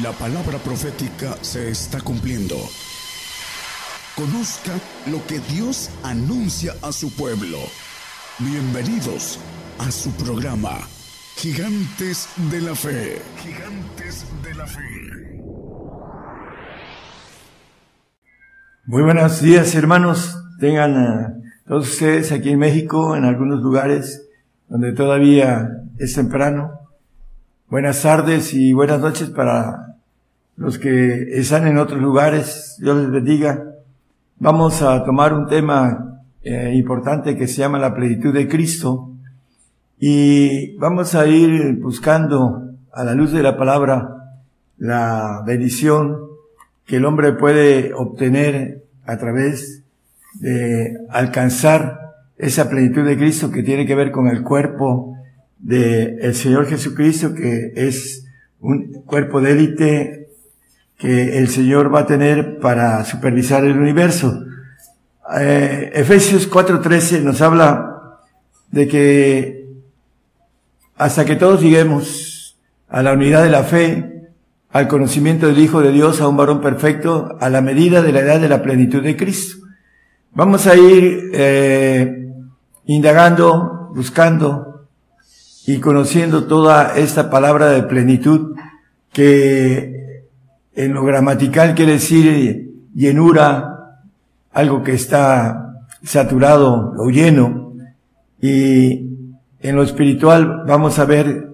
La palabra profética se está cumpliendo. Conozca lo que Dios anuncia a su pueblo. Bienvenidos a su programa, Gigantes de la Fe. Gigantes de la Fe. Muy buenos días hermanos. Tengan eh, todos ustedes aquí en México, en algunos lugares donde todavía es temprano Buenas tardes y buenas noches para los que están en otros lugares. Dios les bendiga. Vamos a tomar un tema eh, importante que se llama la plenitud de Cristo y vamos a ir buscando a la luz de la palabra la bendición que el hombre puede obtener a través de alcanzar esa plenitud de Cristo que tiene que ver con el cuerpo de Señor Jesucristo, que es un cuerpo de élite que el Señor va a tener para supervisar el universo. Eh, Efesios 4:13 nos habla de que hasta que todos lleguemos a la unidad de la fe, al conocimiento del Hijo de Dios, a un varón perfecto, a la medida de la edad de la plenitud de Cristo. Vamos a ir eh, indagando, buscando y conociendo toda esta palabra de plenitud que en lo gramatical quiere decir llenura, algo que está saturado o lleno, y en lo espiritual vamos a ver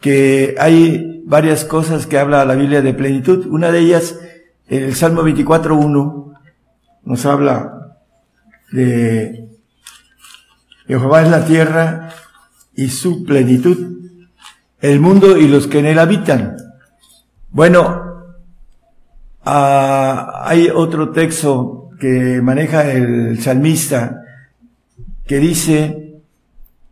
que hay varias cosas que habla la Biblia de plenitud. Una de ellas, el Salmo 24.1, nos habla de Jehová es la tierra y su plenitud, el mundo y los que en él habitan. Bueno, ah, hay otro texto que maneja el salmista que dice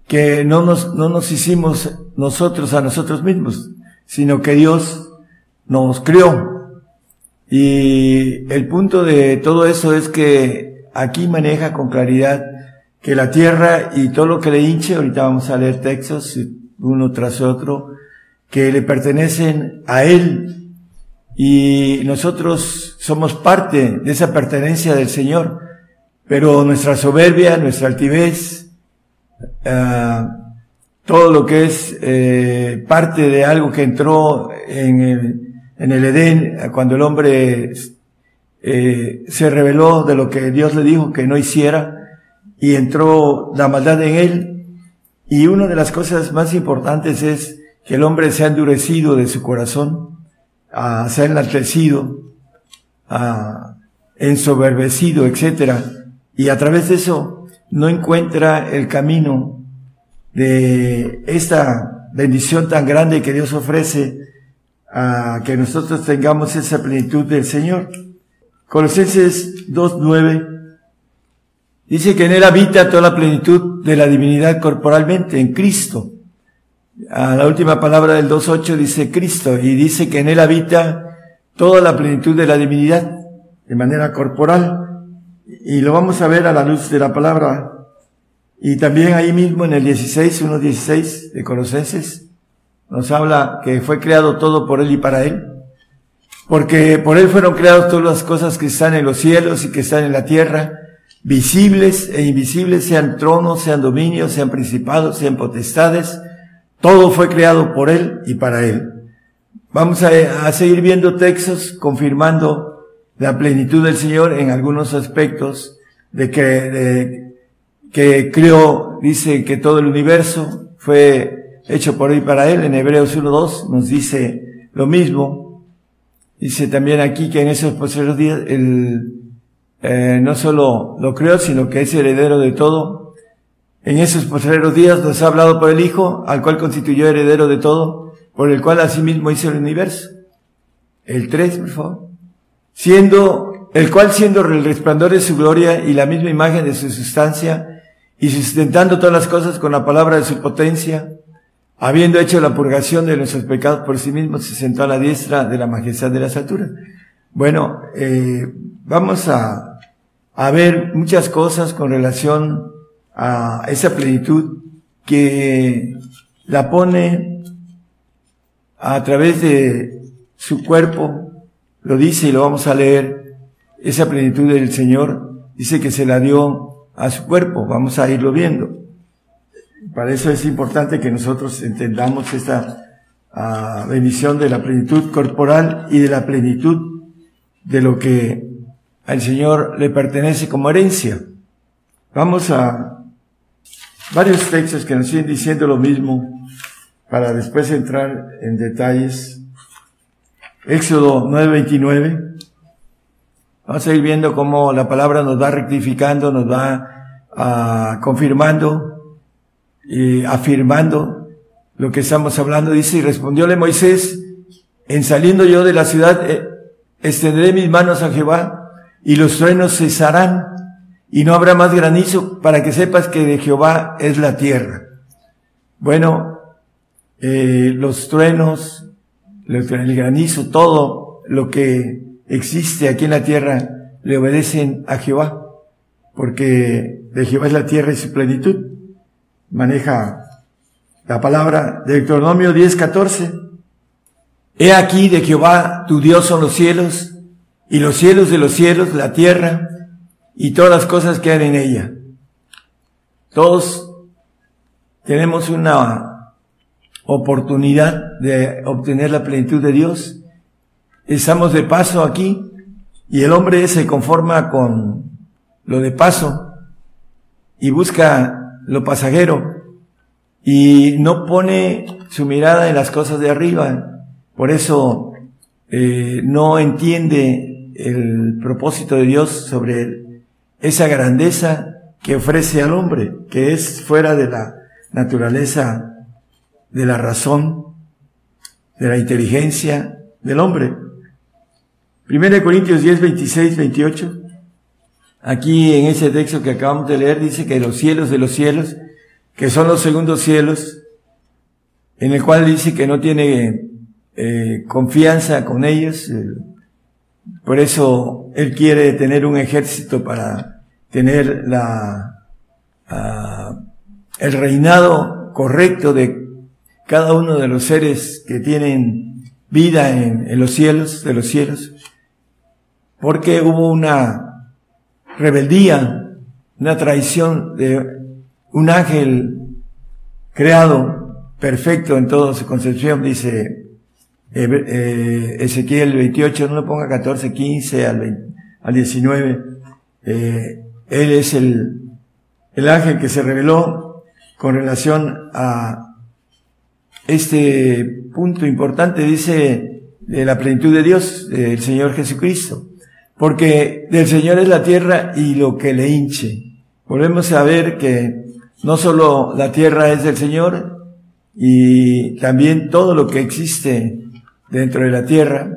que no nos, no nos hicimos nosotros a nosotros mismos, sino que Dios nos creó. Y el punto de todo eso es que aquí maneja con claridad que la tierra y todo lo que le hinche, ahorita vamos a leer textos uno tras otro, que le pertenecen a Él y nosotros somos parte de esa pertenencia del Señor, pero nuestra soberbia, nuestra altivez, ah, todo lo que es eh, parte de algo que entró en el, en el Edén cuando el hombre eh, se reveló de lo que Dios le dijo que no hiciera, y entró la maldad en él. Y una de las cosas más importantes es que el hombre se ha endurecido de su corazón, se ha enaltecido, ha ensoberbecido, etc. Y a través de eso no encuentra el camino de esta bendición tan grande que Dios ofrece a que nosotros tengamos esa plenitud del Señor. Colosenses 2.9 Dice que en Él habita toda la plenitud de la divinidad corporalmente, en Cristo. A la última palabra del 2.8 dice Cristo y dice que en Él habita toda la plenitud de la divinidad de manera corporal. Y lo vamos a ver a la luz de la palabra. Y también ahí mismo en el 16, 1.16 de Colosenses, nos habla que fue creado todo por Él y para Él. Porque por Él fueron creadas todas las cosas que están en los cielos y que están en la tierra visibles e invisibles, sean tronos, sean dominios, sean principados, sean potestades, todo fue creado por Él y para Él. Vamos a, seguir viendo textos confirmando la plenitud del Señor en algunos aspectos de que, de, que creó, dice que todo el universo fue hecho por Él y para Él. En Hebreos 1.2 nos dice lo mismo. Dice también aquí que en esos posteriores días eh, no solo lo creó, sino que es heredero de todo. En esos posteriores días nos ha hablado por el Hijo, al cual constituyó heredero de todo, por el cual asimismo hizo el universo. El 3, por favor. Siendo, el cual siendo el resplandor de su gloria y la misma imagen de su sustancia, y sustentando todas las cosas con la palabra de su potencia, habiendo hecho la purgación de nuestros pecados por sí mismo, se sentó a la diestra de la majestad de las alturas. Bueno, eh, vamos a a ver muchas cosas con relación a esa plenitud que la pone a través de su cuerpo, lo dice y lo vamos a leer, esa plenitud del Señor, dice que se la dio a su cuerpo, vamos a irlo viendo. Para eso es importante que nosotros entendamos esta uh, bendición de la plenitud corporal y de la plenitud de lo que al Señor le pertenece como herencia. Vamos a varios textos que nos siguen diciendo lo mismo para después entrar en detalles. Éxodo 9:29. Vamos a ir viendo cómo la palabra nos va rectificando, nos va uh, confirmando y afirmando lo que estamos hablando. Dice, y respondióle Moisés, en saliendo yo de la ciudad, eh, extenderé mis manos a Jehová y los truenos cesarán y no habrá más granizo para que sepas que de Jehová es la tierra. Bueno, eh, los truenos, el granizo, todo lo que existe aquí en la tierra le obedecen a Jehová, porque de Jehová es la tierra y su plenitud. Maneja la palabra de Deuteronomio 10, 14. He aquí de Jehová tu Dios son los cielos, y los cielos de los cielos, la tierra, y todas las cosas que hay en ella. Todos tenemos una oportunidad de obtener la plenitud de Dios. Estamos de paso aquí, y el hombre se conforma con lo de paso, y busca lo pasajero, y no pone su mirada en las cosas de arriba, por eso eh, no entiende el propósito de Dios sobre esa grandeza que ofrece al hombre, que es fuera de la naturaleza, de la razón, de la inteligencia del hombre. Primero de Corintios 10, 26, 28. Aquí en ese texto que acabamos de leer dice que los cielos de los cielos, que son los segundos cielos, en el cual dice que no tiene eh, confianza con ellos. Eh, por eso él quiere tener un ejército para tener la, uh, el reinado correcto de cada uno de los seres que tienen vida en los cielos, de los cielos. Porque hubo una rebeldía, una traición de un ángel creado perfecto en toda su concepción, dice eh, Ezequiel 28, no lo ponga 14, 15 al, al 19. Eh, él es el, el ángel que se reveló con relación a este punto importante, dice, de la plenitud de Dios, del Señor Jesucristo. Porque del Señor es la tierra y lo que le hinche. Volvemos a ver que no solo la tierra es del Señor, y también todo lo que existe dentro de la tierra.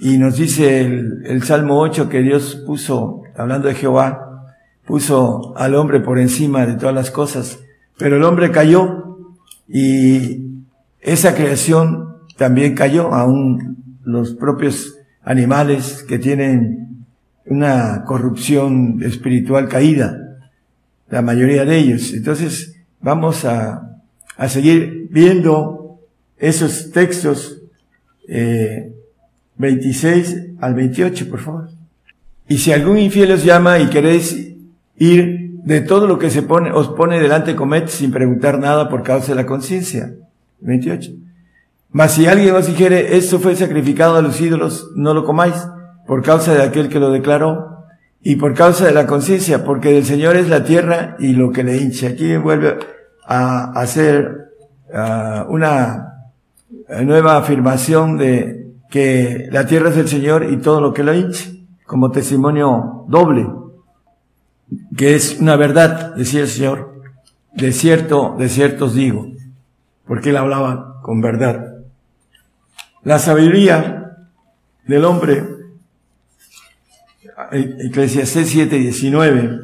Y nos dice el, Salmo 8 que Dios puso, hablando de Jehová, puso al hombre por encima de todas las cosas. Pero el hombre cayó y esa creación también cayó, aún los propios animales que tienen una corrupción espiritual caída, la mayoría de ellos. Entonces, vamos a, a seguir viendo esos textos 26 eh, al 28, por favor. Y si algún infiel os llama y queréis ir de todo lo que se pone, os pone delante, comed sin preguntar nada por causa de la conciencia. 28. Mas si alguien os dijere, esto fue sacrificado a los ídolos, no lo comáis, por causa de aquel que lo declaró, y por causa de la conciencia, porque del Señor es la tierra y lo que le hincha. Aquí vuelve a hacer una nueva afirmación de que la tierra es del Señor y todo lo que lo hinche, como testimonio doble, que es una verdad, decía el Señor, de cierto, de cierto os digo, porque él hablaba con verdad. La sabiduría del hombre, Eclesiastés 7, 19,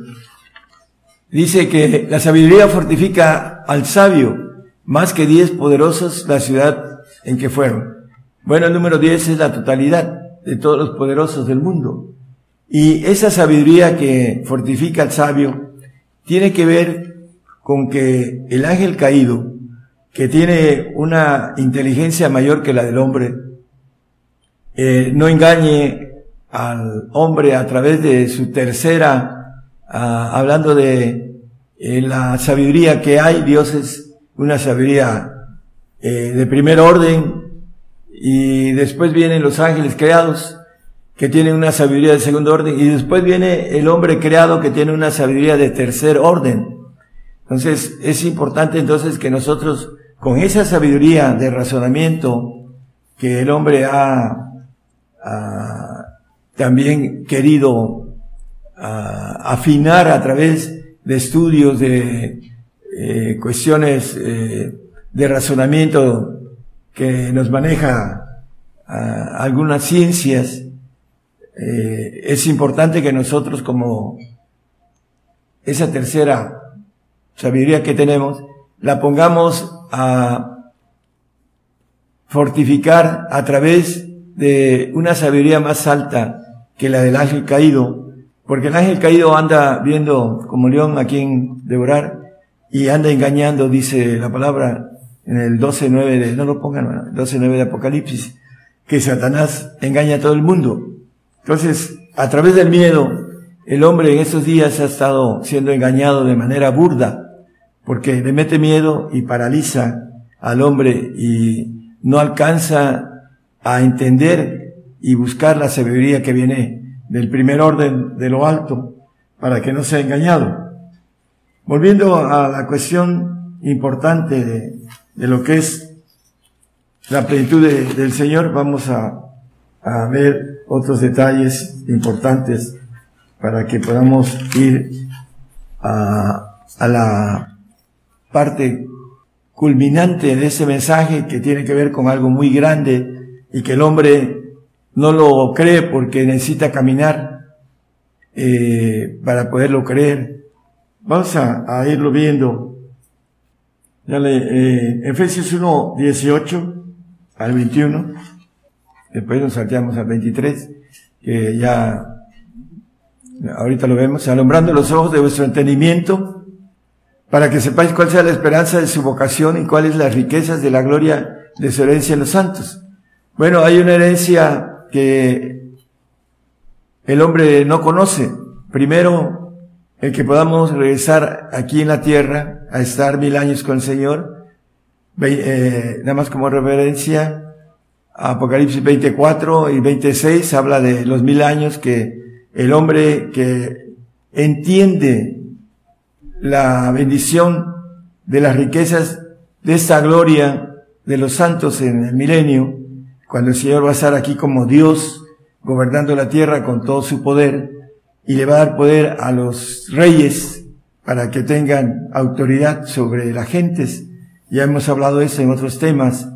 dice que la sabiduría fortifica al sabio, más que diez poderosos la ciudad en que fueron. Bueno, el número 10 es la totalidad de todos los poderosos del mundo. Y esa sabiduría que fortifica al sabio tiene que ver con que el ángel caído, que tiene una inteligencia mayor que la del hombre, eh, no engañe al hombre a través de su tercera, ah, hablando de eh, la sabiduría que hay, Dios es una sabiduría eh, de primer orden y después vienen los ángeles creados que tienen una sabiduría de segundo orden y después viene el hombre creado que tiene una sabiduría de tercer orden. Entonces es importante entonces que nosotros con esa sabiduría de razonamiento que el hombre ha, también querido afinar a través de estudios de eh, cuestiones eh, de razonamiento que nos maneja algunas ciencias, eh, es importante que nosotros como esa tercera sabiduría que tenemos, la pongamos a fortificar a través de una sabiduría más alta que la del ángel caído, porque el ángel caído anda viendo como león a quien devorar y anda engañando, dice la palabra en el 12.9 de, no lo pongan, 12.9 de Apocalipsis, que Satanás engaña a todo el mundo. Entonces, a través del miedo, el hombre en estos días ha estado siendo engañado de manera burda, porque le mete miedo y paraliza al hombre y no alcanza a entender y buscar la sabiduría que viene del primer orden de lo alto para que no sea engañado. Volviendo a la cuestión importante de, de lo que es la plenitud del Señor, vamos a, ver otros detalles importantes para que podamos ir a, la parte culminante de ese mensaje que tiene que ver con algo muy grande y que el hombre no lo cree porque necesita caminar eh, para poderlo creer. Vamos a irlo viendo. Dale, eh, Efesios 1, 18 al 21. Después nos salteamos al 23, que ya ahorita lo vemos, alumbrando los ojos de vuestro entendimiento, para que sepáis cuál sea la esperanza de su vocación y cuáles las riquezas de la gloria de su herencia en los santos. Bueno, hay una herencia que el hombre no conoce. Primero, el que podamos regresar aquí en la tierra a estar mil años con el Señor, eh, nada más como reverencia, Apocalipsis 24 y 26 habla de los mil años que el hombre que entiende la bendición de las riquezas de esta gloria de los santos en el milenio, cuando el Señor va a estar aquí como Dios, gobernando la tierra con todo su poder, y le va a dar poder a los reyes para que tengan autoridad sobre las gentes. Ya hemos hablado de eso en otros temas.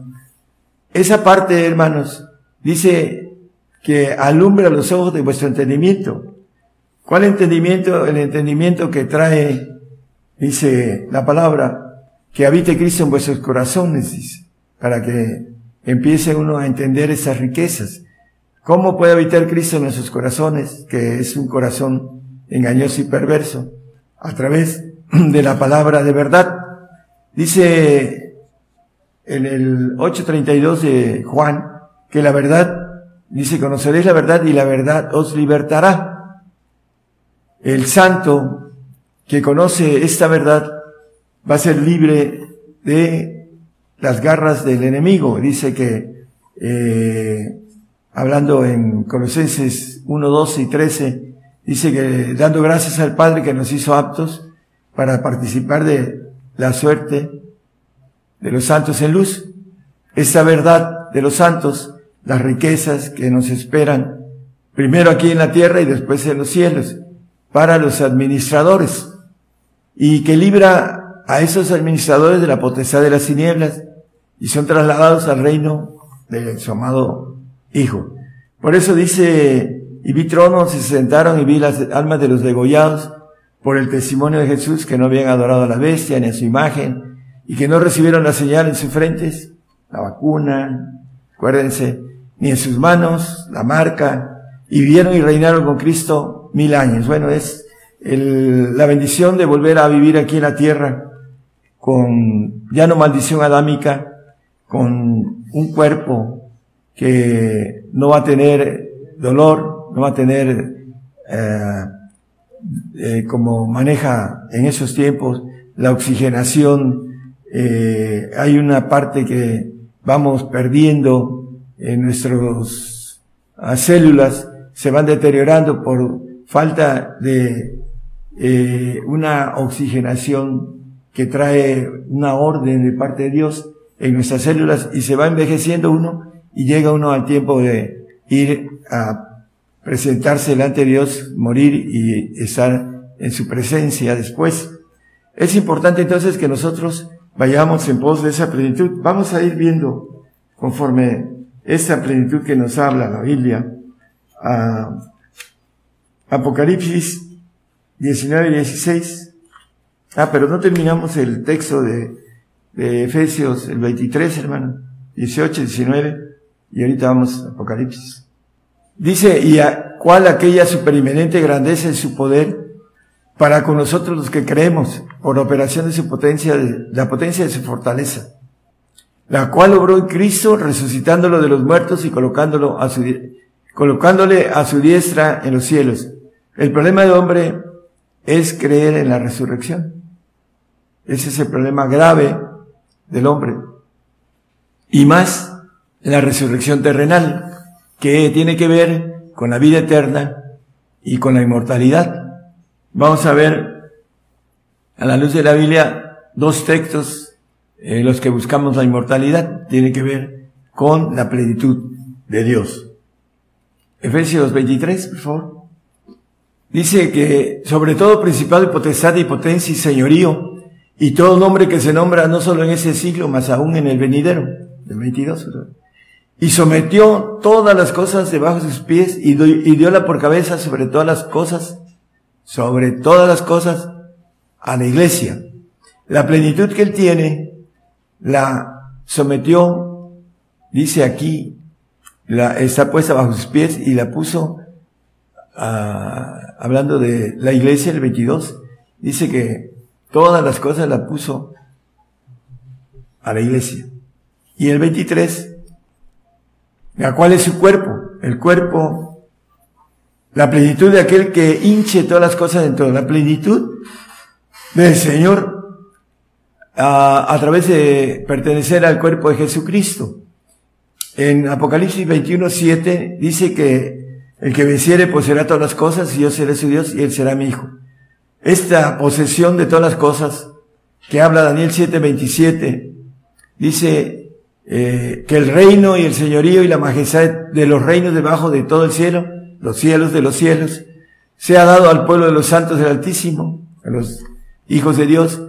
Esa parte, hermanos, dice que alumbra los ojos de vuestro entendimiento. ¿Cuál entendimiento? El entendimiento que trae, dice la palabra, que habite Cristo en vuestros corazones, dice, para que empiece uno a entender esas riquezas. ¿Cómo puede habitar Cristo en nuestros corazones, que es un corazón engañoso y perverso? A través de la palabra de verdad. Dice en el 8.32 de Juan, que la verdad, dice, conoceréis la verdad y la verdad os libertará. El santo que conoce esta verdad va a ser libre de las garras del enemigo. Dice que, eh, hablando en Colosenses 1, 12 y 13, dice que dando gracias al Padre que nos hizo aptos para participar de la suerte de los santos en luz. Esa verdad de los santos, las riquezas que nos esperan, primero aquí en la tierra y después en los cielos, para los administradores, y que libra a esos administradores de la potestad de las tinieblas y son trasladados al reino de su amado Hijo. Por eso dice, y vi tronos y se sentaron y vi las almas de los degollados por el testimonio de Jesús que no habían adorado a la bestia ni a su imagen y que no recibieron la señal en sus frentes, la vacuna, acuérdense, ni en sus manos, la marca, y vivieron y reinaron con Cristo mil años. Bueno, es el, la bendición de volver a vivir aquí en la tierra con ya no maldición adámica, con un cuerpo que no va a tener dolor, no va a tener, eh, eh, como maneja en esos tiempos, la oxigenación, eh, hay una parte que vamos perdiendo en nuestras células, se van deteriorando por falta de una oxigenación que trae una orden de parte de Dios en nuestras células y se va envejeciendo uno y llega uno al tiempo de ir a presentarse delante de Dios, morir y estar en su presencia después. Es importante entonces que nosotros vayamos en pos de esa plenitud. Vamos a ir viendo conforme esa plenitud que nos habla la Biblia. A Apocalipsis 19 y 16. Ah, pero no terminamos el texto de, de Efesios, el 23, hermano. 18, 19. Y ahorita vamos a Apocalipsis. Dice, y a cuál aquella superimenente grandeza de su poder para con nosotros los que creemos, por operación de su potencia, de, la potencia de su fortaleza, la cual obró en Cristo, resucitándolo de los muertos y colocándolo colocándole a su diestra en los cielos. El problema del hombre es creer en la resurrección. Ese es el problema grave del hombre. Y más la resurrección terrenal, que tiene que ver con la vida eterna y con la inmortalidad. Vamos a ver a la luz de la Biblia dos textos en los que buscamos la inmortalidad. Tiene que ver con la plenitud de Dios. Efesios 23, por favor. Dice que sobre todo principado y potestad y potencia y señorío y todo nombre que se nombra no solo en ese siglo, más aún en el venidero, del 22. Y sometió todas las cosas debajo de sus pies y, y dio la por cabeza sobre todas las cosas sobre todas las cosas a la iglesia. La plenitud que él tiene la sometió, dice aquí, la, está puesta bajo sus pies y la puso, ah, hablando de la iglesia, el 22, dice que todas las cosas la puso a la iglesia. Y el 23, ¿a cuál es su cuerpo? El cuerpo la plenitud de aquel que hinche todas las cosas dentro de la plenitud del Señor a, a través de pertenecer al cuerpo de Jesucristo. En Apocalipsis 21, 7 dice que el que venciere poseerá todas las cosas y yo seré su Dios y él será mi hijo. Esta posesión de todas las cosas que habla Daniel 7, 27 dice eh, que el reino y el señorío y la majestad de los reinos debajo de todo el cielo los cielos de los cielos, se ha dado al pueblo de los santos del Altísimo, a los hijos de Dios,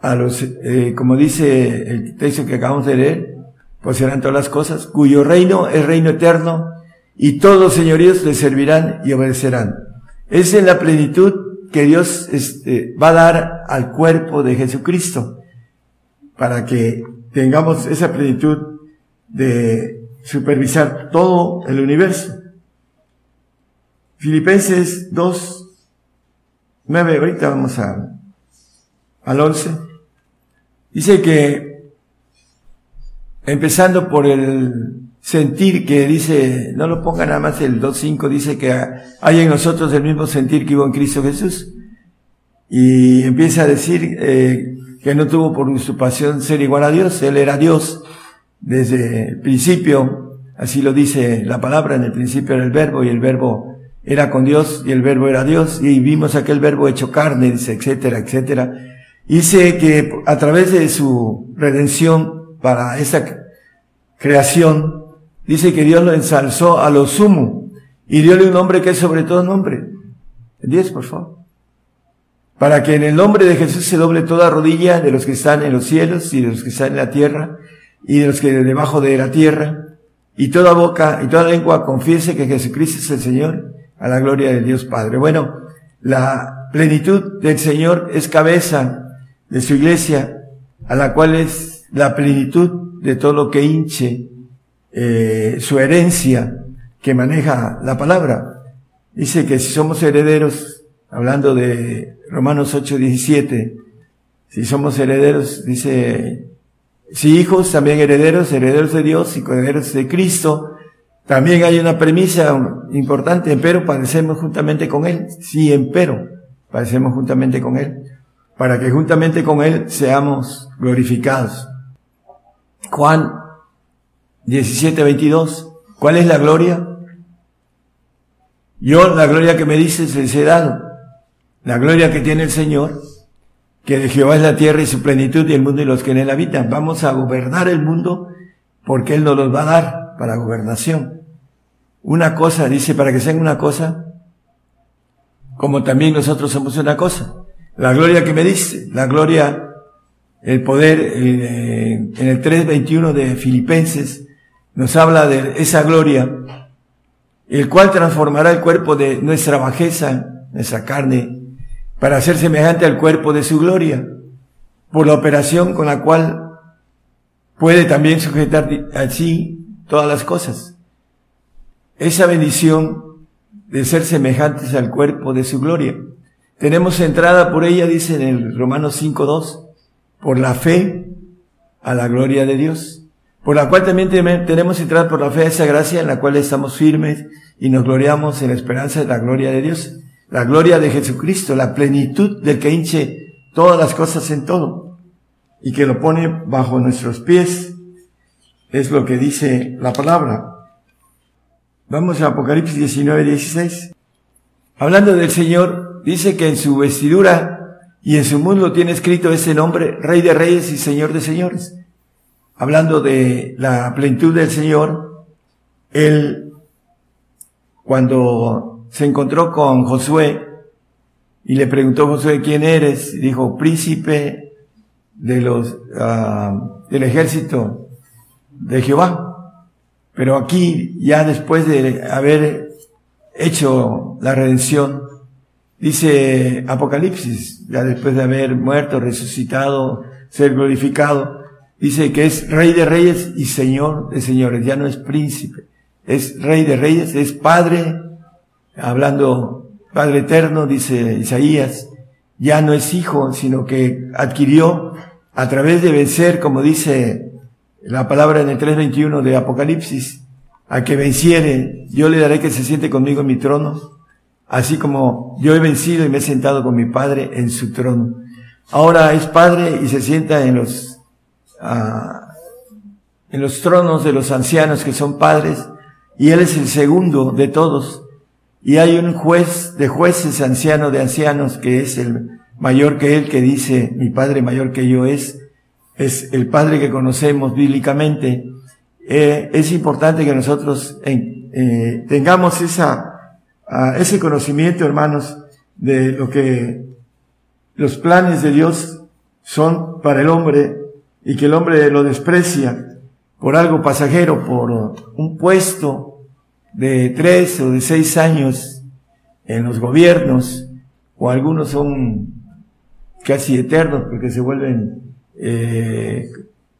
a los, eh, como dice el texto que acabamos de leer, pues serán todas las cosas, cuyo reino es reino eterno, y todos los señoríos le servirán y obedecerán. Esa es la plenitud que Dios este, va a dar al cuerpo de Jesucristo, para que tengamos esa plenitud de supervisar todo el universo. Filipenses 2, 9, ahorita vamos a, al 11. Dice que, empezando por el sentir que dice, no lo ponga nada más el 2.5, dice que hay en nosotros el mismo sentir que hubo en Cristo Jesús. Y empieza a decir eh, que no tuvo por usurpación ser igual a Dios, Él era Dios desde el principio, así lo dice la palabra, en el principio era el verbo y el verbo era con Dios y el verbo era Dios y vimos aquel verbo hecho carne, dice, etcétera, etcétera. Dice que a través de su redención para esa creación, dice que Dios lo ensalzó a lo sumo y diole un nombre que es sobre todo nombre. diez, por favor. Para que en el nombre de Jesús se doble toda rodilla de los que están en los cielos y de los que están en la tierra y de los que debajo de la tierra y toda boca y toda lengua confiese que Jesucristo es el Señor a la gloria de Dios Padre. Bueno, la plenitud del Señor es cabeza de su iglesia, a la cual es la plenitud de todo lo que hinche eh, su herencia que maneja la palabra. Dice que si somos herederos, hablando de Romanos 8, 17, si somos herederos, dice, si hijos, también herederos, herederos de Dios y herederos de Cristo, También hay una premisa importante, pero padecemos juntamente con Él. Sí, empero, padecemos juntamente con Él, para que juntamente con Él seamos glorificados. Juan 17, 22. ¿Cuál es la gloria? Yo la gloria que me dices les he dado. La gloria que tiene el Señor, que de Jehová es la tierra y su plenitud y el mundo y los que en él habitan. Vamos a gobernar el mundo porque Él nos los va a dar para gobernación. Una cosa, dice, para que sean una cosa, como también nosotros somos una cosa. La gloria que me dice, la gloria, el poder, eh, en el 3.21 de Filipenses, nos habla de esa gloria, el cual transformará el cuerpo de nuestra bajeza, nuestra carne, para ser semejante al cuerpo de su gloria, por la operación con la cual puede también sujetar así todas las cosas. Esa bendición de ser semejantes al cuerpo de su gloria. Tenemos entrada por ella, dice en el Romanos 5.2, por la fe a la gloria de Dios por la cual también tenemos entrada por la fe a esa gracia en la cual estamos firmes y nos gloriamos en la esperanza de la gloria de Dios, la gloria de Jesucristo, la plenitud del que hinche todas las cosas en todo y que lo pone bajo nuestros pies, es lo que dice la palabra. Vamos a Apocalipsis 19, 16. Hablando del Señor, dice que en su vestidura y en su mundo tiene escrito ese nombre, Rey de Reyes y Señor de Señores hablando de la plenitud del Señor, él, cuando se encontró con Josué y le preguntó Josué quién eres, dijo príncipe de los, uh, del ejército de Jehová. Pero aquí, ya después de haber hecho la redención, dice Apocalipsis, ya después de haber muerto, resucitado, ser glorificado, Dice que es rey de reyes y señor de señores, ya no es príncipe, es rey de reyes, es padre, hablando padre eterno, dice Isaías, ya no es hijo, sino que adquirió a través de vencer, como dice la palabra en el 3.21 de Apocalipsis, a que venciere, yo le daré que se siente conmigo en mi trono, así como yo he vencido y me he sentado con mi Padre en su trono. Ahora es Padre y se sienta en los en los tronos de los ancianos que son padres, y él es el segundo de todos. Y hay un juez de jueces, anciano de ancianos, que es el mayor que él, que dice, mi padre mayor que yo es, es el padre que conocemos bíblicamente. Eh, es importante que nosotros eh, tengamos esa, ese conocimiento, hermanos, de lo que los planes de Dios son para el hombre y que el hombre lo desprecia por algo pasajero, por un puesto de tres o de seis años en los gobiernos, o algunos son casi eternos porque se vuelven, eh,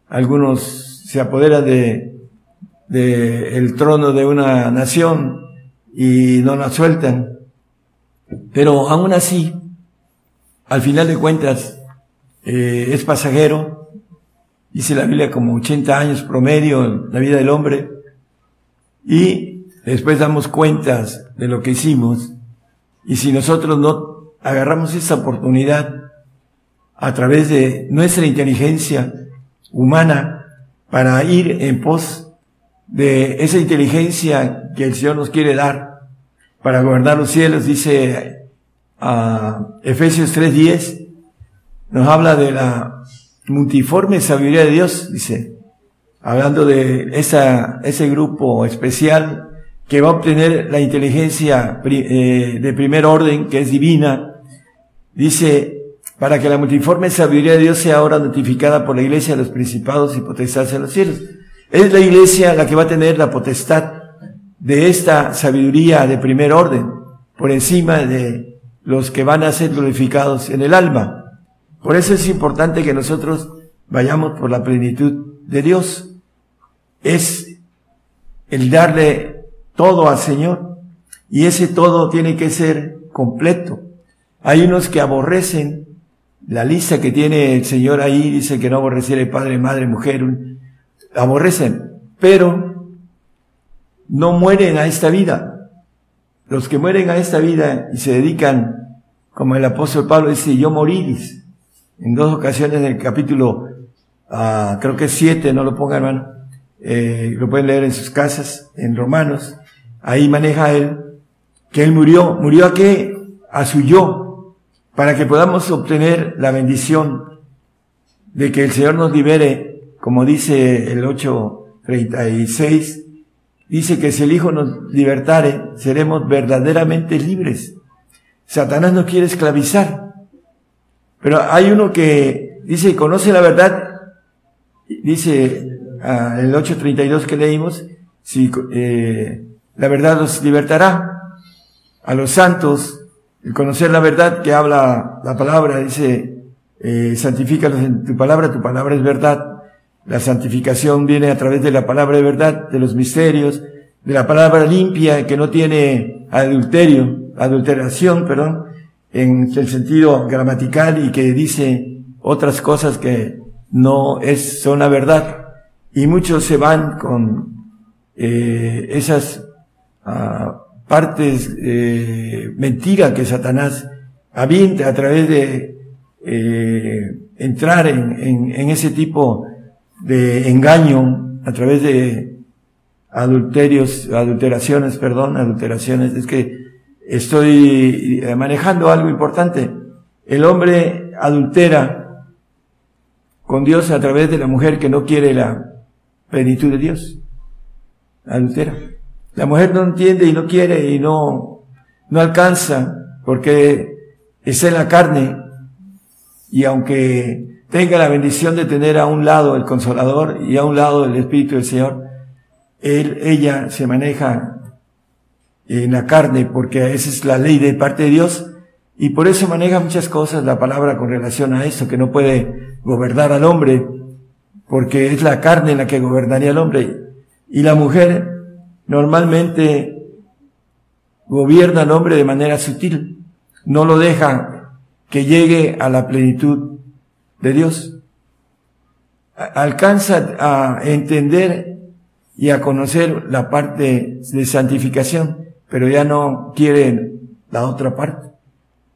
algunos se apoderan de, de el trono de una nación y no la sueltan. Pero aún así, al final de cuentas, eh, es pasajero dice la Biblia, como 80 años promedio la vida del hombre, y después damos cuentas de lo que hicimos, y si nosotros no agarramos esa oportunidad a través de nuestra inteligencia humana para ir en pos de esa inteligencia que el Señor nos quiere dar para gobernar los cielos, dice a Efesios 3.10, nos habla de la multiforme sabiduría de Dios, dice, hablando de esa, ese grupo especial que va a obtener la inteligencia eh, de primer orden, que es divina, dice, para que la multiforme sabiduría de Dios sea ahora notificada por la iglesia de los principados y potestades en los cielos. Es la iglesia la que va a tener la potestad de esta sabiduría de primer orden, por encima de los que van a ser glorificados en el alma. Por eso es importante que nosotros vayamos por la plenitud de Dios. Es el darle todo al Señor. Y ese todo tiene que ser completo. Hay unos que aborrecen la lista que tiene el Señor ahí, dice que no aborreciere padre, madre, mujer, aborrecen. Pero no mueren a esta vida. Los que mueren a esta vida y se dedican, como el apóstol Pablo dice, yo moriris. En dos ocasiones en el capítulo, ah, creo que siete, no lo pongan hermano, eh, lo pueden leer en sus casas, en Romanos, ahí maneja él, que él murió, murió a qué? A su yo, para que podamos obtener la bendición de que el Señor nos libere, como dice el 8.36, dice que si el Hijo nos libertare, seremos verdaderamente libres. Satanás nos quiere esclavizar. Pero hay uno que dice, conoce la verdad, dice ah, el 8.32 que leímos, si eh, la verdad nos libertará. A los santos, el conocer la verdad que habla la palabra, dice, eh, santifícalos en tu palabra, tu palabra es verdad. La santificación viene a través de la palabra de verdad, de los misterios, de la palabra limpia que no tiene adulterio, adulteración, perdón, en el sentido gramatical y que dice otras cosas que no es, son la verdad. Y muchos se van con eh, esas partes eh, mentira que Satanás avienta a través de eh, entrar en, en, en, ese tipo de engaño a través de adulterios, adulteraciones, perdón, adulteraciones, es que estoy manejando algo importante. El hombre adultera con Dios a través de la mujer que no quiere la plenitud de Dios. Adultera. La mujer no entiende y no quiere y no, no alcanza porque está en la carne. Y aunque tenga la bendición de tener a un lado el consolador y a un lado el Espíritu del Señor, él, ella se maneja en la carne porque esa es la ley de parte de Dios. Y por eso maneja muchas cosas la palabra con relación a eso, que no puede gobernar al hombre porque es la carne la que gobernaría al hombre. Y la mujer normalmente gobierna al hombre de manera sutil, no lo deja que llegue a la plenitud de Dios. Alcanza a entender y a conocer la parte de santificación, pero ya no quiere la otra parte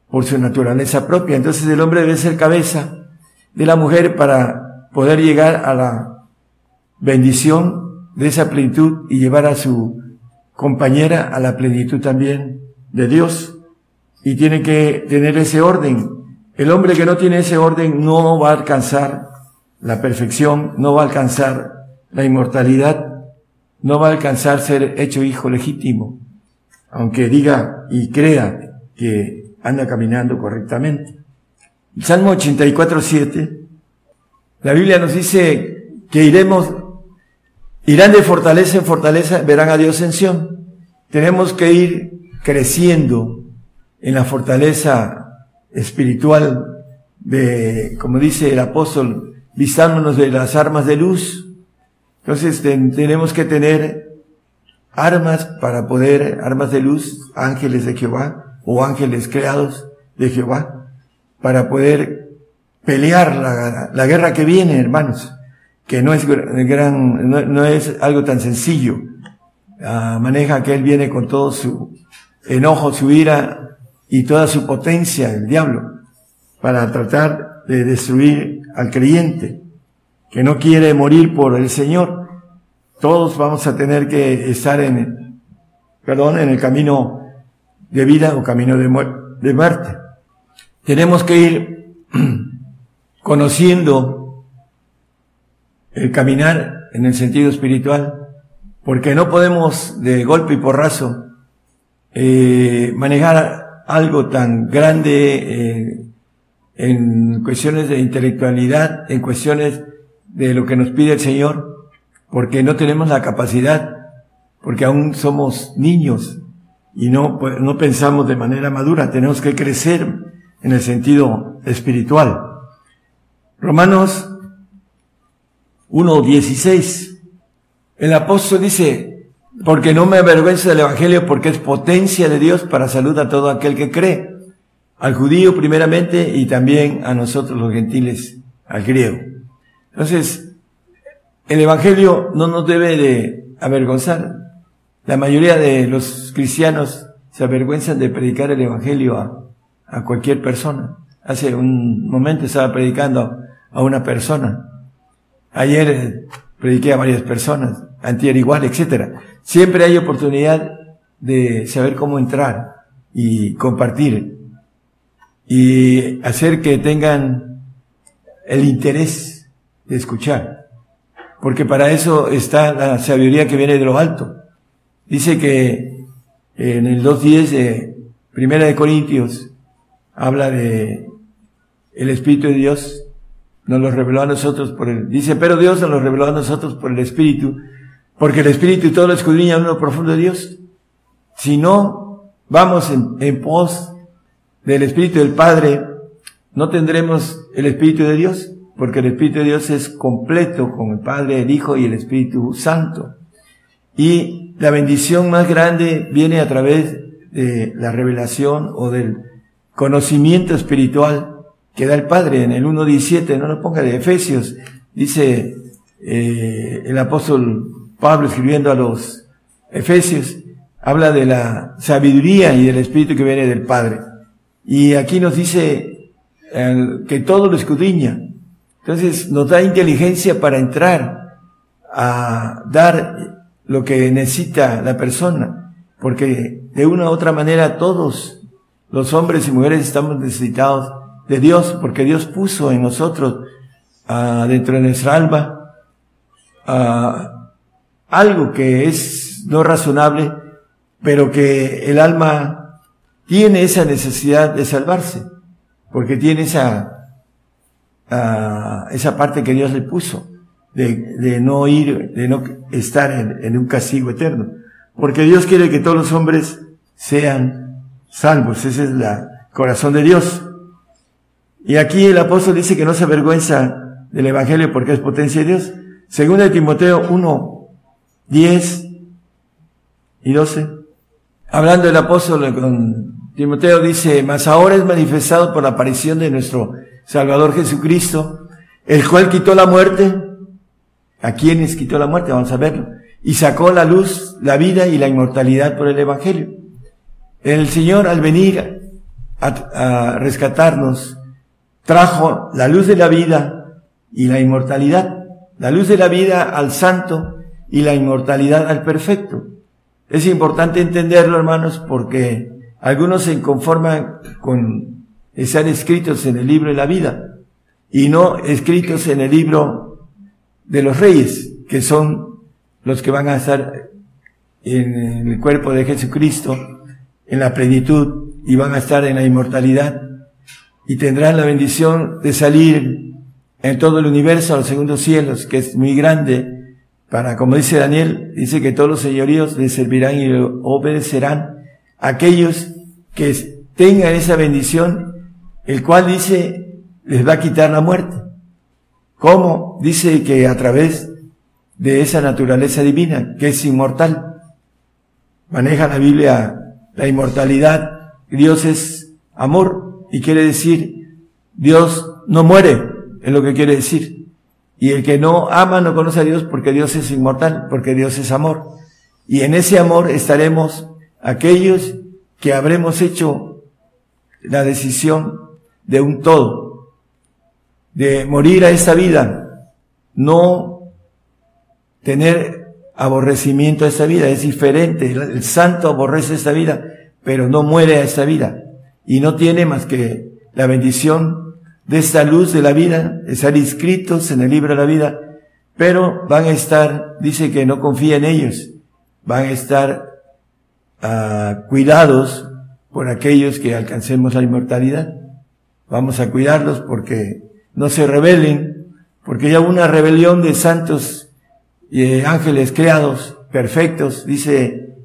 por su naturaleza propia. Entonces el hombre debe ser cabeza de la mujer para poder llegar a la bendición de esa plenitud y llevar a su compañera a la plenitud también de Dios y tiene que tener ese orden. El hombre que no tiene ese orden no va a alcanzar la perfección, no va a alcanzar la inmortalidad, no va a alcanzar ser hecho hijo legítimo, aunque diga y crea que anda caminando correctamente. Salmo 84, 7, la Biblia nos dice que iremos, irán de fortaleza en fortaleza, verán a Dios en Sion. Tenemos que ir creciendo en la fortaleza espiritual de, como dice el apóstol, vistándonos de las armas de luz. Entonces tenemos que tener armas para poder, armas de luz, ángeles de Jehová o ángeles creados de Jehová, para poder pelear la, la guerra que viene, hermanos, que no es gran, no, no es algo tan sencillo. Ah, maneja que él viene con todo su enojo, su ira, y toda su potencia, el diablo, para tratar de destruir al creyente que no quiere morir por el Señor. Todos vamos a tener que estar en, perdón, en el camino de vida o camino de, de muerte. Tenemos que ir conociendo el caminar en el sentido espiritual, porque no podemos de golpe y porrazo eh, manejar algo tan grande eh, en cuestiones de intelectualidad, en cuestiones de lo que nos pide el Señor, porque no tenemos la capacidad, porque aún somos niños y no, pues, no pensamos de manera madura, tenemos que crecer en el sentido espiritual. Romanos 1.16. El apóstol dice, porque no me avergüenzo del Evangelio porque es potencia de Dios para salud a todo aquel que cree, al judío primeramente y también a nosotros los gentiles, al griego. Entonces, el Evangelio no nos debe de avergonzar. la mayoría de los cristianos se avergüenzan de predicar el Evangelio a, a cualquier persona. Hace un momento estaba predicando a una persona. Ayer eh, prediqué a varias personas, antier igual, etcétera. Siempre hay oportunidad de saber cómo entrar y compartir y hacer que tengan el interés de escuchar. Porque para eso está la sabiduría que viene de lo alto. Dice que en el 2.10 de Primera de Corintios habla de el Espíritu de Dios nos lo reveló a nosotros por el, dice, pero Dios nos lo reveló a nosotros por el Espíritu, porque el Espíritu y todo lo escudriña uno profundo de Dios. Si no vamos en pos del Espíritu del Padre, no tendremos el Espíritu de Dios, porque el Espíritu de Dios es completo con el Padre, el Hijo y el Espíritu Santo. Y la bendición más grande viene a través de la revelación o del conocimiento espiritual que da el Padre en el 1.17, no lo ponga de Efesios, dice eh, el apóstol Pablo escribiendo a los Efesios, habla de la sabiduría y del Espíritu que viene del Padre. Y aquí nos dice eh, que todo lo escudriña. Entonces nos da inteligencia para entrar a dar lo que necesita la persona, porque de una u otra manera todos los hombres y mujeres estamos necesitados de Dios, porque Dios puso en nosotros, uh, dentro de nuestra alma, uh, algo que es no razonable, pero que el alma tiene esa necesidad de salvarse, porque tiene esa, uh, esa parte que Dios le puso, de, de no ir, de no estar en, en un castigo eterno, porque Dios quiere que todos los hombres sean salvos, ese es el corazón de Dios. Y aquí el apóstol dice que no se avergüenza del Evangelio porque es potencia de Dios. Según de Timoteo 1, 10 y 12. Hablando el apóstol con Timoteo dice, mas ahora es manifestado por la aparición de nuestro Salvador Jesucristo, el cual quitó la muerte. ¿A quiénes quitó la muerte? Vamos a verlo. Y sacó la luz, la vida y la inmortalidad por el Evangelio. El Señor al venir a rescatarnos trajo la luz de la vida y la inmortalidad, la luz de la vida al santo y la inmortalidad al perfecto. Es importante entenderlo, hermanos, porque algunos se conforman con estar escritos en el libro de la vida y no escritos en el libro de los reyes, que son los que van a estar en el cuerpo de Jesucristo, en la plenitud y van a estar en la inmortalidad y tendrán la bendición de salir en todo el universo a los segundos cielos, que es muy grande, para, como dice Daniel, dice que todos los señoríos les servirán y obedecerán a aquellos que tengan esa bendición, el cual dice les va a quitar la muerte. ¿Cómo? Dice que a través de esa naturaleza divina, que es inmortal. Maneja la Biblia la inmortalidad. Dios es amor, y quiere decir Dios no muere, es lo que quiere decir. Y el que no ama no conoce a Dios porque Dios es inmortal, porque Dios es amor. Y en ese amor estaremos aquellos que habremos hecho la decisión de un todo, de morir a esta vida, no tener aborrecimiento a esta vida, es diferente, el santo aborrece esta vida, pero no muere a esta vida y no tiene más que la bendición de esta luz de la vida, estar inscritos en el libro de la vida, pero van a estar, dice que no confía en ellos, van a estar uh, cuidados por aquellos que alcancemos la inmortalidad. Vamos a cuidarlos porque no se rebelen, porque ya una rebelión de santos y ángeles creados, perfectos, dice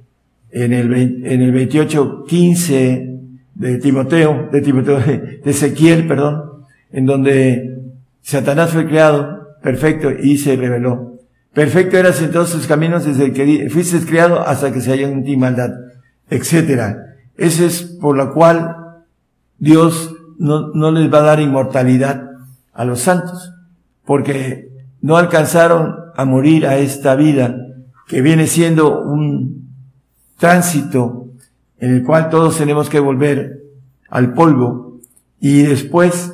en el, en el 28, 15, de Timoteo, de Timoteo, de Ezequiel, perdón, en donde Satanás fue creado perfecto y se reveló. Perfecto eras en todos sus caminos desde que fuiste criado hasta que se halló en ti maldad, etcétera. Ese es por lo cual Dios no, no les va a dar inmortalidad a los santos, porque no alcanzaron a morir a esta vida que viene siendo un tránsito en el cual todos tenemos que volver al polvo y después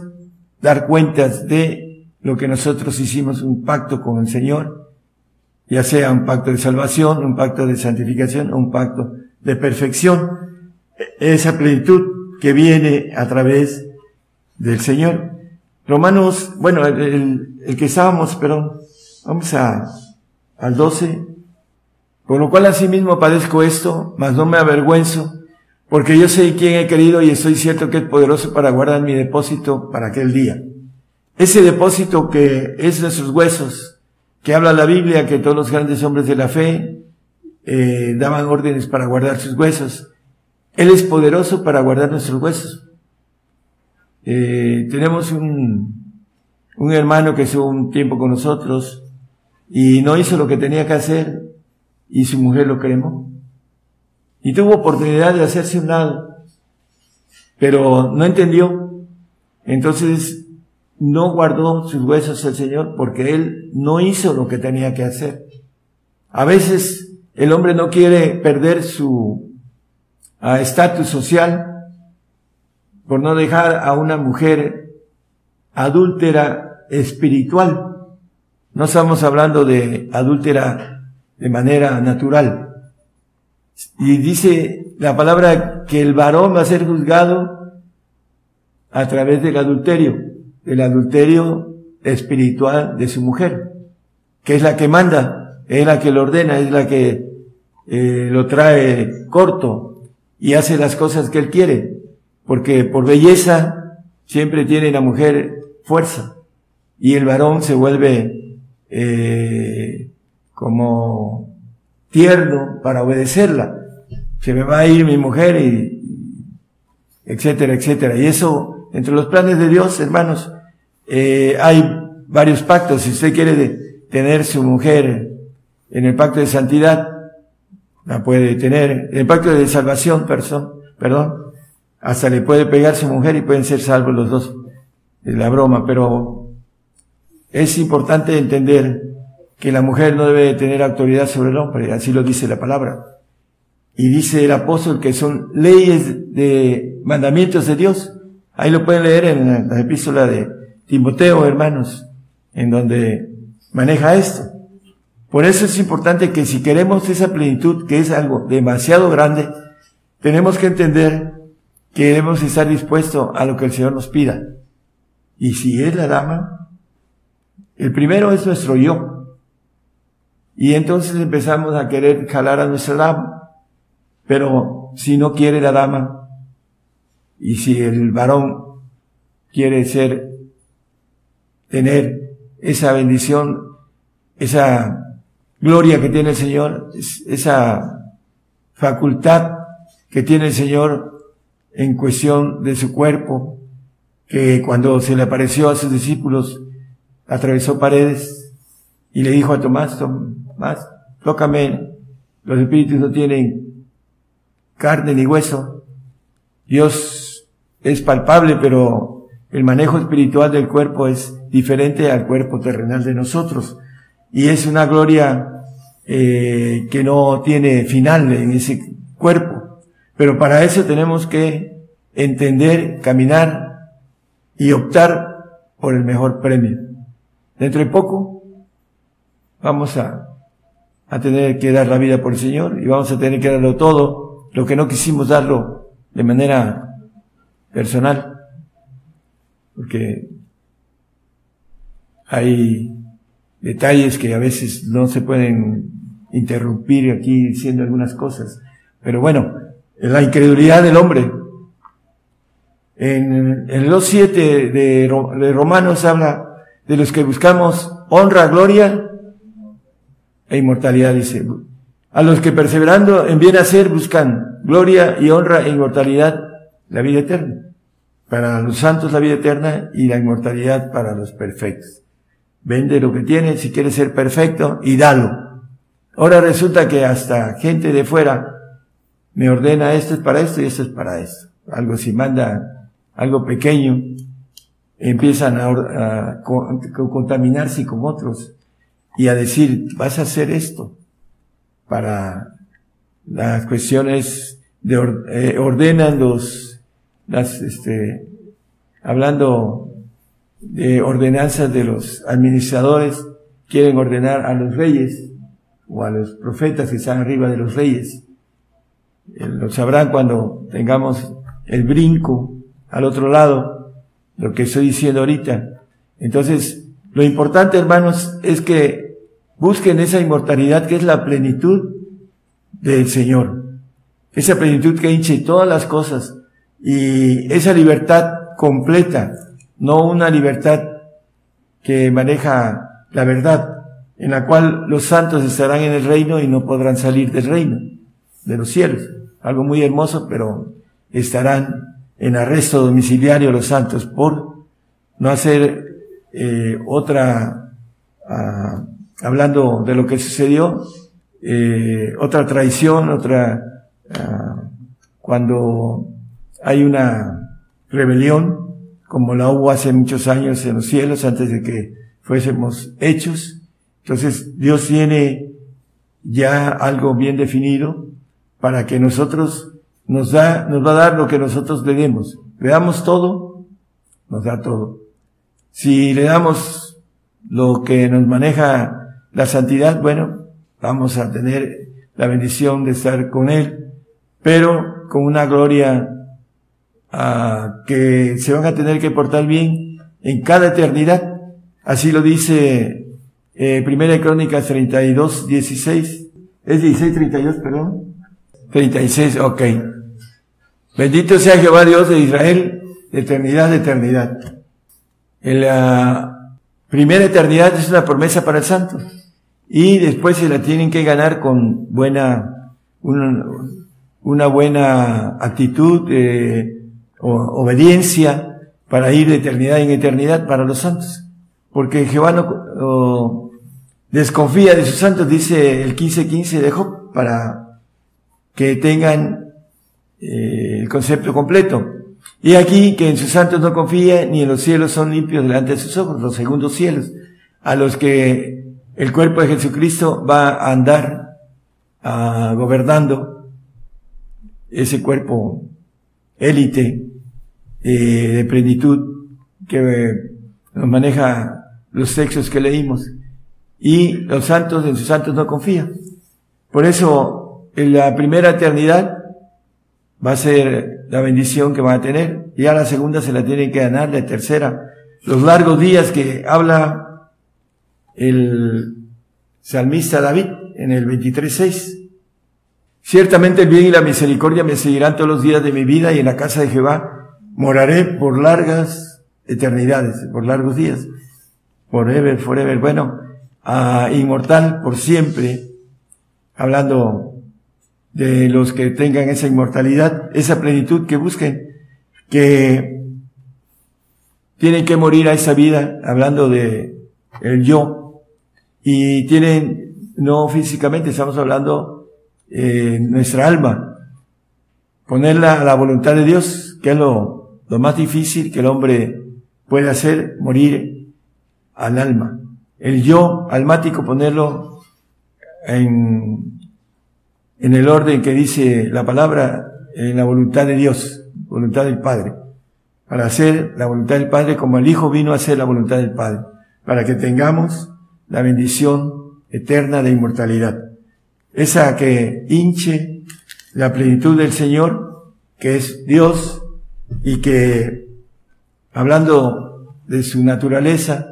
dar cuentas de lo que nosotros hicimos un pacto con el Señor, ya sea un pacto de salvación, un pacto de santificación, un pacto de perfección, esa plenitud que viene a través del Señor. Romanos, bueno, el, el que estábamos, pero vamos a, al 12. Por lo cual asimismo padezco esto, mas no me avergüenzo, porque yo sé quién he querido y estoy cierto que es poderoso para guardar mi depósito para aquel día. Ese depósito que es nuestros huesos, que habla la Biblia, que todos los grandes hombres de la fe eh, daban órdenes para guardar sus huesos. Él es poderoso para guardar nuestros huesos. Eh, tenemos un, un hermano que estuvo un tiempo con nosotros y no hizo lo que tenía que hacer y su mujer lo cremó. Y tuvo oportunidad de hacerse un lado, pero no entendió. Entonces no guardó sus huesos el Señor porque él no hizo lo que tenía que hacer. A veces el hombre no quiere perder su ah, estatus social por no dejar a una mujer adúltera espiritual. No estamos hablando de adúltera de manera natural. Y dice la palabra que el varón va a ser juzgado a través del adulterio, el adulterio espiritual de su mujer, que es la que manda, es la que lo ordena, es la que eh, lo trae corto y hace las cosas que él quiere, porque por belleza siempre tiene la mujer fuerza y el varón se vuelve eh, como tierno para obedecerla. Se me va a ir mi mujer y, etcétera, etcétera. Y eso, entre los planes de Dios, hermanos, eh, hay varios pactos. Si usted quiere tener su mujer en el pacto de santidad, la puede tener. En el pacto de salvación, perdón, perdón, hasta le puede pegar su mujer y pueden ser salvos los dos. Es la broma, pero es importante entender que la mujer no debe tener autoridad sobre el hombre, así lo dice la palabra. Y dice el apóstol que son leyes de mandamientos de Dios. Ahí lo pueden leer en la epístola de Timoteo, hermanos, en donde maneja esto. Por eso es importante que si queremos esa plenitud, que es algo demasiado grande, tenemos que entender que debemos estar dispuestos a lo que el Señor nos pida. Y si es la dama, el primero es nuestro yo. Y entonces empezamos a querer jalar a nuestra dama. Pero si no quiere la dama, y si el varón quiere ser, tener esa bendición, esa gloria que tiene el Señor, esa facultad que tiene el Señor en cuestión de su cuerpo, que cuando se le apareció a sus discípulos, atravesó paredes y le dijo a Tomás, Tomás, tócame, los espíritus no tienen carne ni hueso. Dios es palpable, pero el manejo espiritual del cuerpo es diferente al cuerpo terrenal de nosotros. Y es una gloria eh, que no tiene final en ese cuerpo. Pero para eso tenemos que entender, caminar y optar por el mejor premio. Dentro de poco vamos a, a tener que dar la vida por el Señor y vamos a tener que darlo todo, lo que no quisimos darlo de manera personal. Porque hay detalles que a veces no se pueden interrumpir aquí diciendo algunas cosas. Pero bueno, la incredulidad del hombre. En, el 2.7 de, de Romanos habla de los que buscamos honra, gloria e inmortalidad, dice. A los que perseverando en bien hacer buscan gloria y honra e inmortalidad, la vida eterna. Para los santos la vida eterna y la inmortalidad para los perfectos. Vende lo que tienes si quieres ser perfecto y dalo. Ahora resulta que hasta gente de fuera me ordena esto es para esto y esto es para esto. Algo si manda algo pequeño empiezan a, contaminarse con otros y a decir, vas a hacer esto para las cuestiones de eh, ordenan los, las, este, hablando de ordenanzas de los administradores, quieren ordenar a los reyes o a los profetas que están arriba de los reyes. Eh, lo sabrán cuando tengamos el brinco al otro lado, lo que estoy diciendo ahorita. Entonces, lo importante, hermanos, es que busquen esa inmortalidad que es la plenitud del Señor. Esa plenitud que hinche todas las cosas y esa libertad completa, no una libertad que maneja la verdad, en la cual los santos estarán en el reino y no podrán salir del reino, de los cielos. Algo muy hermoso, pero estarán en arresto domiciliario los santos por no hacer eh, otra, ah, hablando de lo que sucedió, eh, otra traición, otra, ah, cuando hay una rebelión, como la hubo hace muchos años en los cielos, antes de que fuésemos hechos. Entonces Dios tiene ya algo bien definido para que nosotros nos da, nos va a dar lo que nosotros le demos. Le damos todo, nos da todo. Si le damos lo que nos maneja la santidad, bueno, vamos a tener la bendición de estar con Él, pero con una gloria ah, que se van a tener que portar bien en cada eternidad. Así lo dice eh, Primera Crónicas 32, 16. Es 16, 32, perdón. 36, ok. Bendito sea Jehová Dios de Israel, de eternidad de eternidad. En la primera eternidad es una promesa para el santo. Y después se la tienen que ganar con buena, una, una buena actitud, eh, o, obediencia para ir de eternidad en eternidad para los santos. Porque Jehová no desconfía de sus santos, dice el 15:15 de Job, para que tengan eh, el concepto completo. Y aquí que en sus santos no confía, ni en los cielos son limpios delante de sus ojos, los segundos cielos, a los que el cuerpo de Jesucristo va a andar ah, gobernando ese cuerpo élite eh, de plenitud que nos maneja los textos que leímos. Y los santos en sus santos no confían. Por eso, en la primera eternidad va a ser la bendición que van a tener. Y a la segunda se la tienen que ganar, la tercera, los largos días que habla el salmista David en el 23.6. Ciertamente el bien y la misericordia me seguirán todos los días de mi vida y en la casa de Jehová moraré por largas eternidades, por largos días. Forever, forever. Bueno, a inmortal por siempre, hablando de los que tengan esa inmortalidad, esa plenitud que busquen, que tienen que morir a esa vida, hablando de el yo, y tienen, no físicamente, estamos hablando eh, nuestra alma, ponerla a la voluntad de Dios, que es lo, lo más difícil que el hombre puede hacer, morir al alma. El yo almático, ponerlo en en el orden que dice la palabra, en la voluntad de Dios, voluntad del Padre, para hacer la voluntad del Padre como el Hijo vino a hacer la voluntad del Padre, para que tengamos la bendición eterna de inmortalidad. Esa que hinche la plenitud del Señor, que es Dios, y que, hablando de su naturaleza,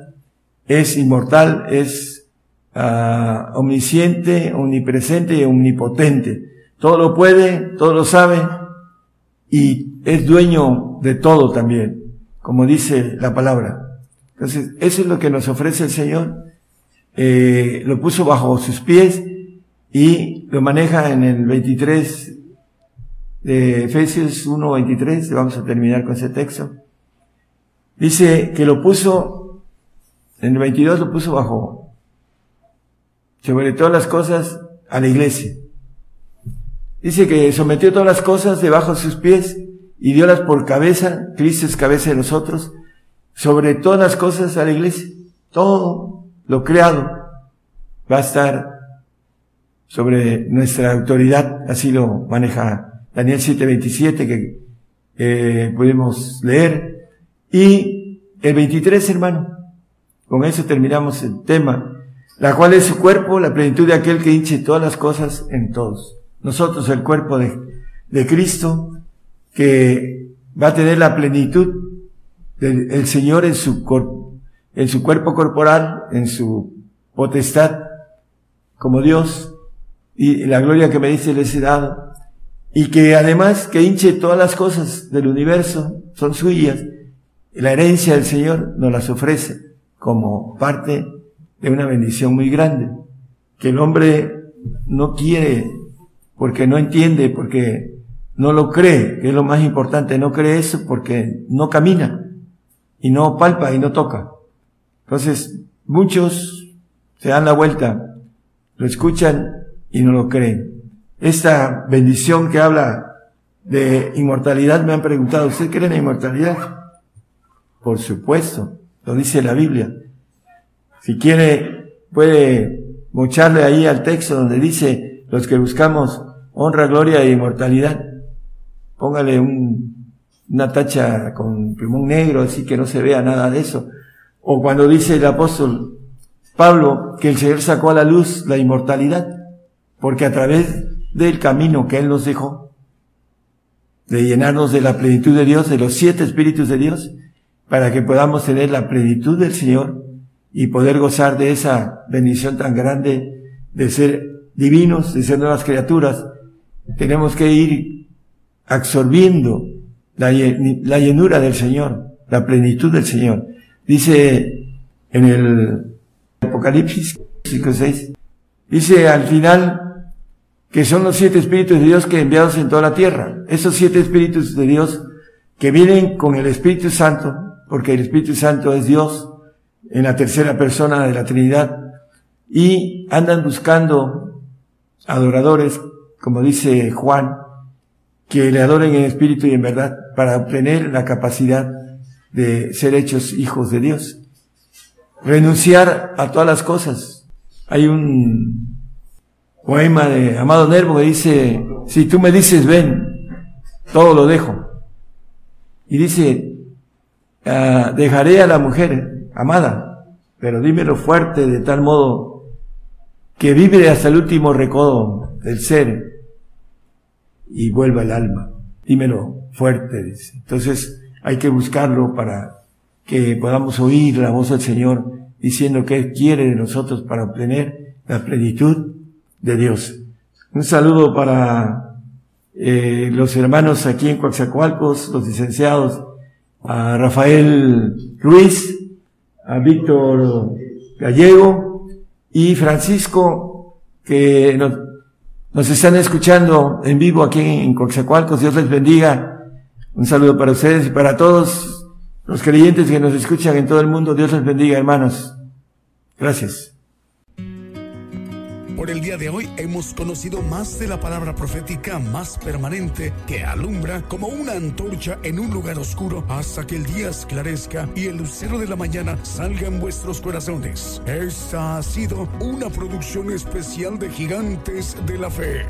es inmortal, es uh, omnisciente, omnipresente y omnipotente. Todo lo puede, todo lo sabe y es dueño de todo también, como dice la palabra. Entonces, eso es lo que nos ofrece el Señor. Eh, lo puso bajo sus pies y lo maneja en el 23 de Efesios 1.23, vamos a terminar con ese texto. Dice que lo puso, en el 22 lo puso bajo sobre todas las cosas a la iglesia. Dice que sometió todas las cosas debajo de sus pies y diolas por cabeza, Cristo es cabeza de nosotros, sobre todas las cosas a la iglesia. Todo lo creado va a estar sobre nuestra autoridad, así lo maneja Daniel 7:27 que eh, podemos leer. Y el 23, hermano, con eso terminamos el tema, la cual es su cuerpo, la plenitud de aquel que hinche todas las cosas en todos. Nosotros, el cuerpo de, Cristo, que va a tener la plenitud del Señor en su, en su cuerpo corporal, en su potestad, como Dios, y la gloria que me dice les he dado, y que además que hinche todas las cosas del universo, son suyas, la herencia del Señor nos las ofrece como parte de una bendición muy grande, que el hombre no quiere, porque no entiende, porque no lo cree, que es lo más importante, no cree eso porque no camina, y no palpa y no toca. Entonces, muchos se dan la vuelta, lo escuchan y no lo creen. Esta bendición que habla de inmortalidad, me han preguntado, ¿usted cree en la inmortalidad? Por supuesto, lo dice la Biblia. Si quiere, puede mocharle ahí al texto donde dice, los que buscamos honra, gloria e inmortalidad. Póngale un, una tacha con plumón negro, así que no se vea nada de eso. O cuando dice el apóstol Pablo que el Señor sacó a la luz la inmortalidad, porque a través del camino que Él nos dejó, de llenarnos de la plenitud de Dios, de los siete espíritus de Dios, para que podamos tener la plenitud del Señor y poder gozar de esa bendición tan grande de ser divinos, de ser nuevas criaturas, tenemos que ir absorbiendo la, llenura del Señor, la plenitud del Señor. Dice en el Apocalipsis 5.6, dice al final, que son los siete espíritus de Dios que enviados en toda la tierra. Esos siete espíritus de Dios que vienen con el Espíritu Santo, porque el Espíritu Santo es Dios en la tercera persona de la Trinidad, y andan buscando adoradores, como dice Juan, que le adoren en espíritu y en verdad, para obtener la capacidad de ser hechos hijos de Dios. Renunciar a todas las cosas. Hay un poema de Amado Nervo que dice, si tú me dices ven, todo lo dejo. Y dice, ah, dejaré a la mujer amada, pero dímelo fuerte de tal modo que vive hasta el último recodo del ser y vuelva el alma. Dímelo fuerte, dice. Entonces hay que buscarlo para que podamos oír la voz del Señor diciendo que Él quiere de nosotros para obtener la plenitud de Dios. Un saludo para eh, los hermanos aquí en Coaxacualcos, los licenciados, a Rafael Ruiz, a Víctor Gallego y Francisco, que nos, nos están escuchando en vivo aquí en Coaxacualcos. Dios les bendiga. Un saludo para ustedes y para todos los creyentes que nos escuchan en todo el mundo. Dios les bendiga, hermanos. Gracias. Por el día de hoy hemos conocido más de la palabra profética más permanente que alumbra como una antorcha en un lugar oscuro hasta que el día esclarezca y el lucero de la mañana salga en vuestros corazones. Esta ha sido una producción especial de Gigantes de la Fe.